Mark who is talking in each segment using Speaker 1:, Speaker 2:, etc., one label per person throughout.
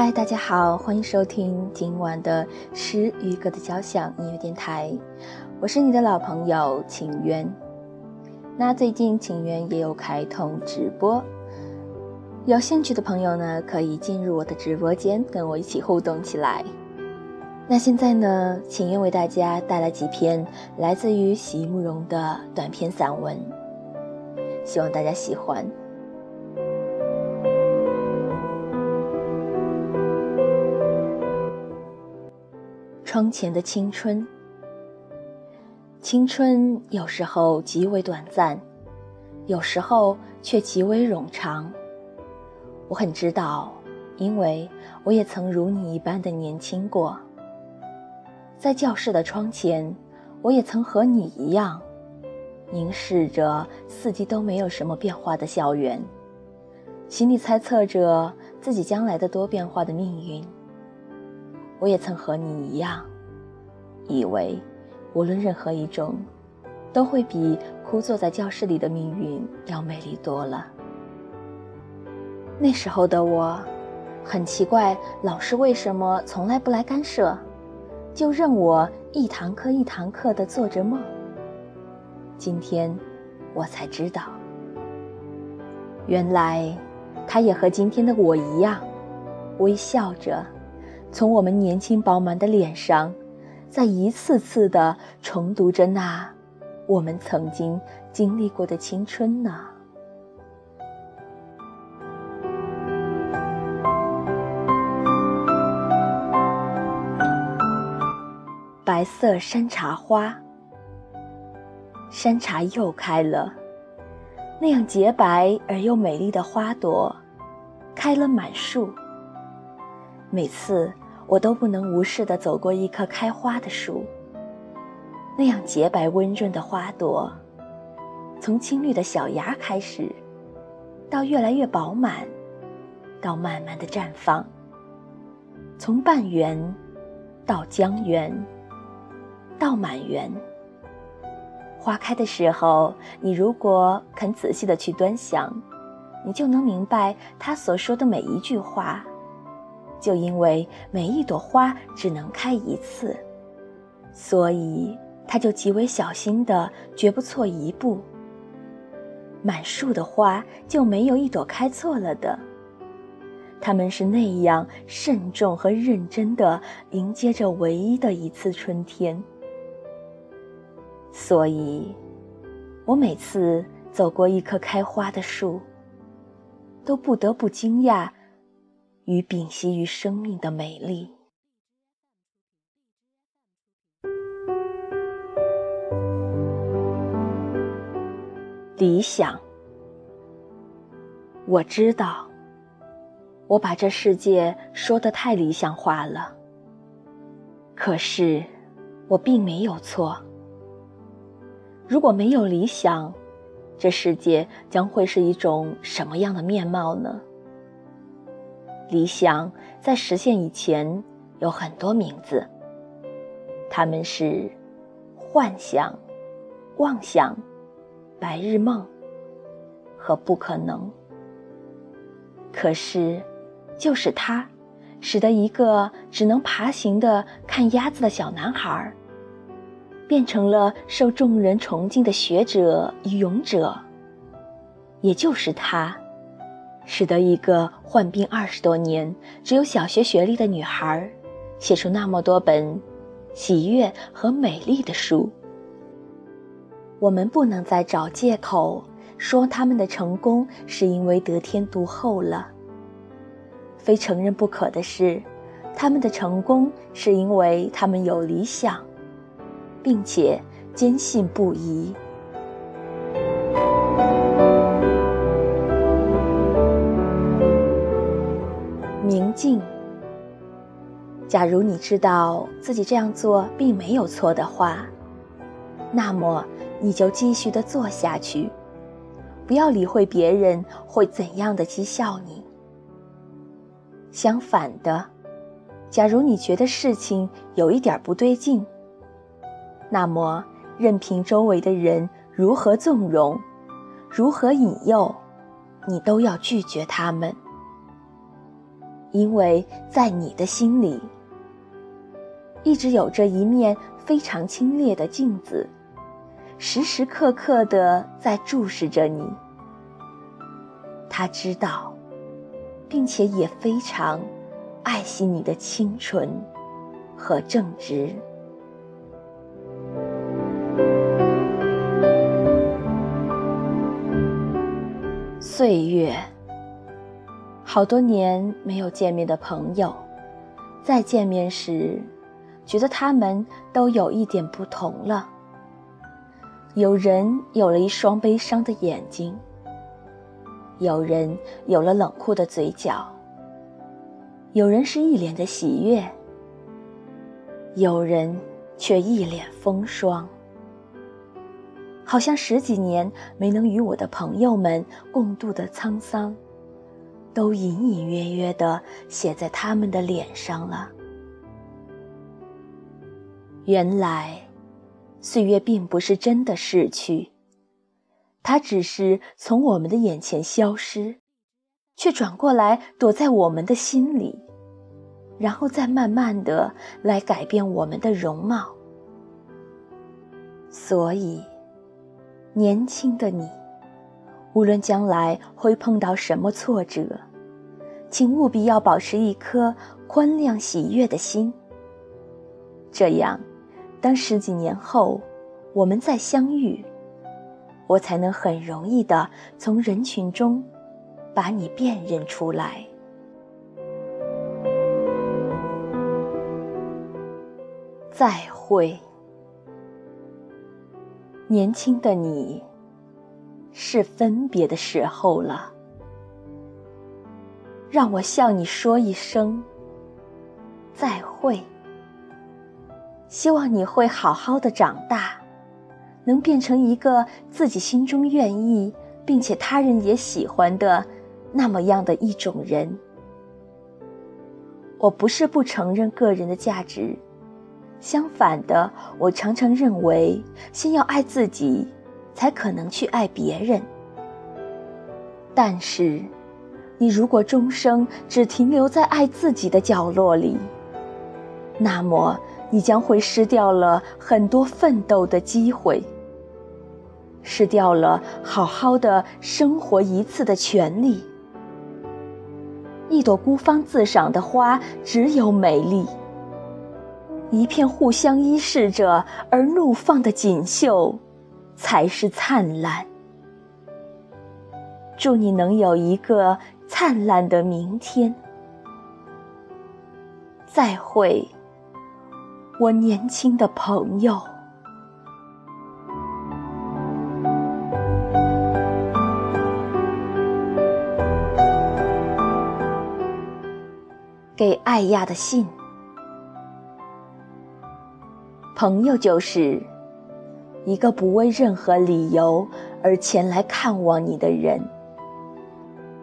Speaker 1: 嗨，大家好，欢迎收听今晚的诗与歌的交响音乐电台，我是你的老朋友晴渊。那最近晴渊也有开通直播，有兴趣的朋友呢，可以进入我的直播间，跟我一起互动起来。那现在呢，晴渊为大家带来几篇来自于席慕容的短篇散文，希望大家喜欢。窗前的青春，青春有时候极为短暂，有时候却极为冗长。我很知道，因为我也曾如你一般的年轻过。在教室的窗前，我也曾和你一样，凝视着四季都没有什么变化的校园，心里猜测着自己将来的多变化的命运。我也曾和你一样，以为无论任何一种，都会比枯坐在教室里的命运要美丽多了。那时候的我，很奇怪，老师为什么从来不来干涉，就任我一堂课一堂课的做着梦。今天，我才知道，原来，他也和今天的我一样，微笑着。从我们年轻饱满的脸上，在一次次的重读着那我们曾经经历过的青春呢。白色山茶花，山茶又开了，那样洁白而又美丽的花朵，开了满树。每次我都不能无视地走过一棵开花的树。那样洁白温润的花朵，从青绿的小芽开始，到越来越饱满，到慢慢的绽放。从半圆，到将圆，到满圆。花开的时候，你如果肯仔细的去端详，你就能明白他所说的每一句话。就因为每一朵花只能开一次，所以他就极为小心的，绝不错一步。满树的花就没有一朵开错了的。他们是那样慎重和认真的迎接着唯一的一次春天。所以，我每次走过一棵开花的树，都不得不惊讶。与屏息于生命的美丽。理想，我知道，我把这世界说的太理想化了。可是，我并没有错。如果没有理想，这世界将会是一种什么样的面貌呢？理想在实现以前有很多名字，他们是幻想、妄想、白日梦和不可能。可是，就是它，使得一个只能爬行的看鸭子的小男孩，变成了受众人崇敬的学者与勇者。也就是他。使得一个患病二十多年、只有小学学历的女孩，写出那么多本喜悦和美丽的书。我们不能再找借口说他们的成功是因为得天独厚了。非承认不可的是，他们的成功是因为他们有理想，并且坚信不疑。静。假如你知道自己这样做并没有错的话，那么你就继续的做下去，不要理会别人会怎样的讥笑你。相反的，假如你觉得事情有一点不对劲，那么任凭周围的人如何纵容，如何引诱，你都要拒绝他们。因为在你的心里，一直有着一面非常清冽的镜子，时时刻刻的在注视着你。他知道，并且也非常爱惜你的清纯和正直。岁月，好多年没有见面的朋友，再见面时，觉得他们都有一点不同了。有人有了一双悲伤的眼睛，有人有了冷酷的嘴角，有人是一脸的喜悦，有人却一脸风霜。好像十几年没能与我的朋友们共度的沧桑，都隐隐约约的写在他们的脸上了。原来，岁月并不是真的逝去，它只是从我们的眼前消失，却转过来躲在我们的心里，然后再慢慢的来改变我们的容貌。所以。年轻的你，无论将来会碰到什么挫折，请务必要保持一颗宽谅喜悦的心。这样，当十几年后我们再相遇，我才能很容易的从人群中把你辨认出来。再会。年轻的你，是分别的时候了。让我向你说一声再会。希望你会好好的长大，能变成一个自己心中愿意，并且他人也喜欢的那么样的一种人。我不是不承认个人的价值。相反的，我常常认为，先要爱自己，才可能去爱别人。但是，你如果终生只停留在爱自己的角落里，那么你将会失掉了很多奋斗的机会，失掉了好好的生活一次的权利。一朵孤芳自赏的花，只有美丽。一片互相依视着而怒放的锦绣，才是灿烂。祝你能有一个灿烂的明天。再会，我年轻的朋友。给艾亚的信。朋友就是一个不为任何理由而前来看望你的人，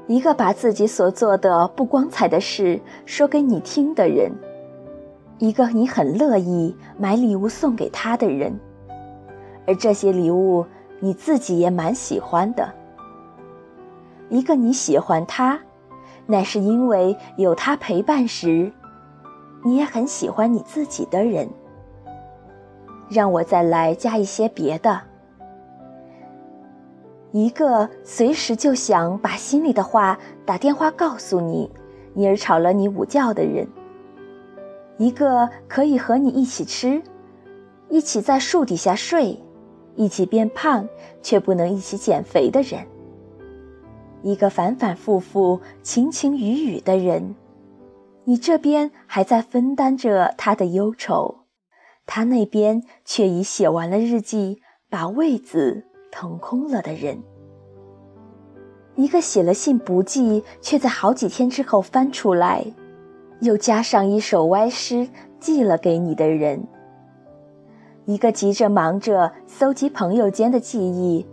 Speaker 1: 一个把自己所做的不光彩的事说给你听的人，一个你很乐意买礼物送给他的人，而这些礼物你自己也蛮喜欢的。一个你喜欢他，乃是因为有他陪伴时，你也很喜欢你自己的人。让我再来加一些别的。一个随时就想把心里的话打电话告诉你，因而吵了你午觉的人；一个可以和你一起吃，一起在树底下睡，一起变胖却不能一起减肥的人；一个反反复复、情情雨雨的人，你这边还在分担着他的忧愁。他那边却已写完了日记，把位子腾空了的人；一个写了信不寄，却在好几天之后翻出来，又加上一首歪诗寄了给你的人；一个急着忙着搜集朋友间的记忆、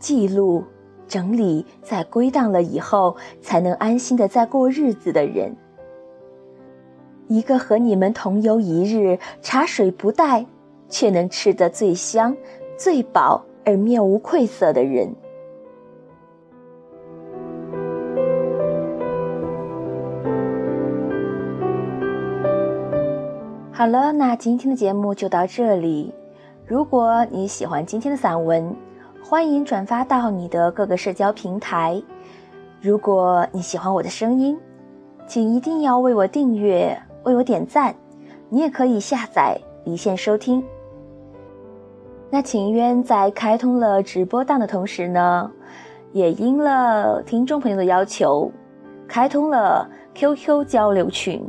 Speaker 1: 记录、整理，在归档了以后，才能安心的在过日子的人。一个和你们同游一日，茶水不带，却能吃得最香、最饱而面无愧色的人。好了那今天的节目就到这里。如果你喜欢今天的散文欢迎转发到你的各个社交平台。如果你喜欢我的声音请一定要为我订阅为我点赞你也可以下载离线收听。那秦渊在开通了直播档的同时呢，也应了听众朋友的要求，开通了 QQ 交流群。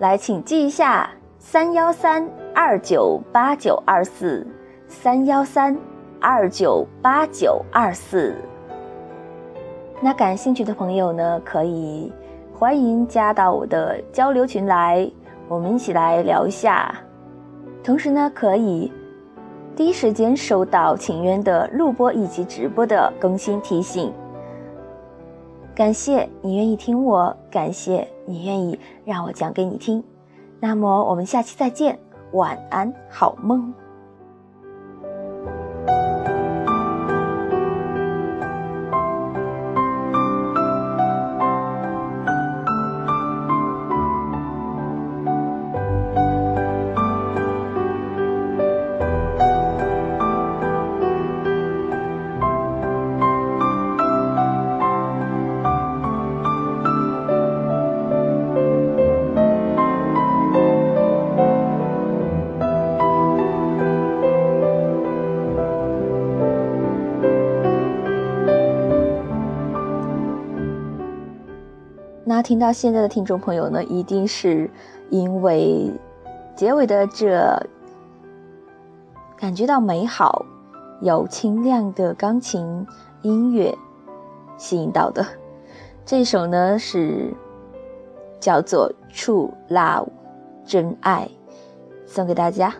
Speaker 1: 来，请记一下：三幺三二九八九二四，三幺三二九八九二四。那感兴趣的朋友呢，可以欢迎加到我的交流群来，我们一起来聊一下。同时呢，可以第一时间收到请愿的录播以及直播的更新提醒。感谢你愿意听我，感谢你愿意让我讲给你听。那么我们下期再见，晚安，好梦。那听到现在的听众朋友呢，一定是因为结尾的这感觉到美好、有清亮的钢琴音乐吸引到的。这首呢是叫做《True Love》真爱，送给大家。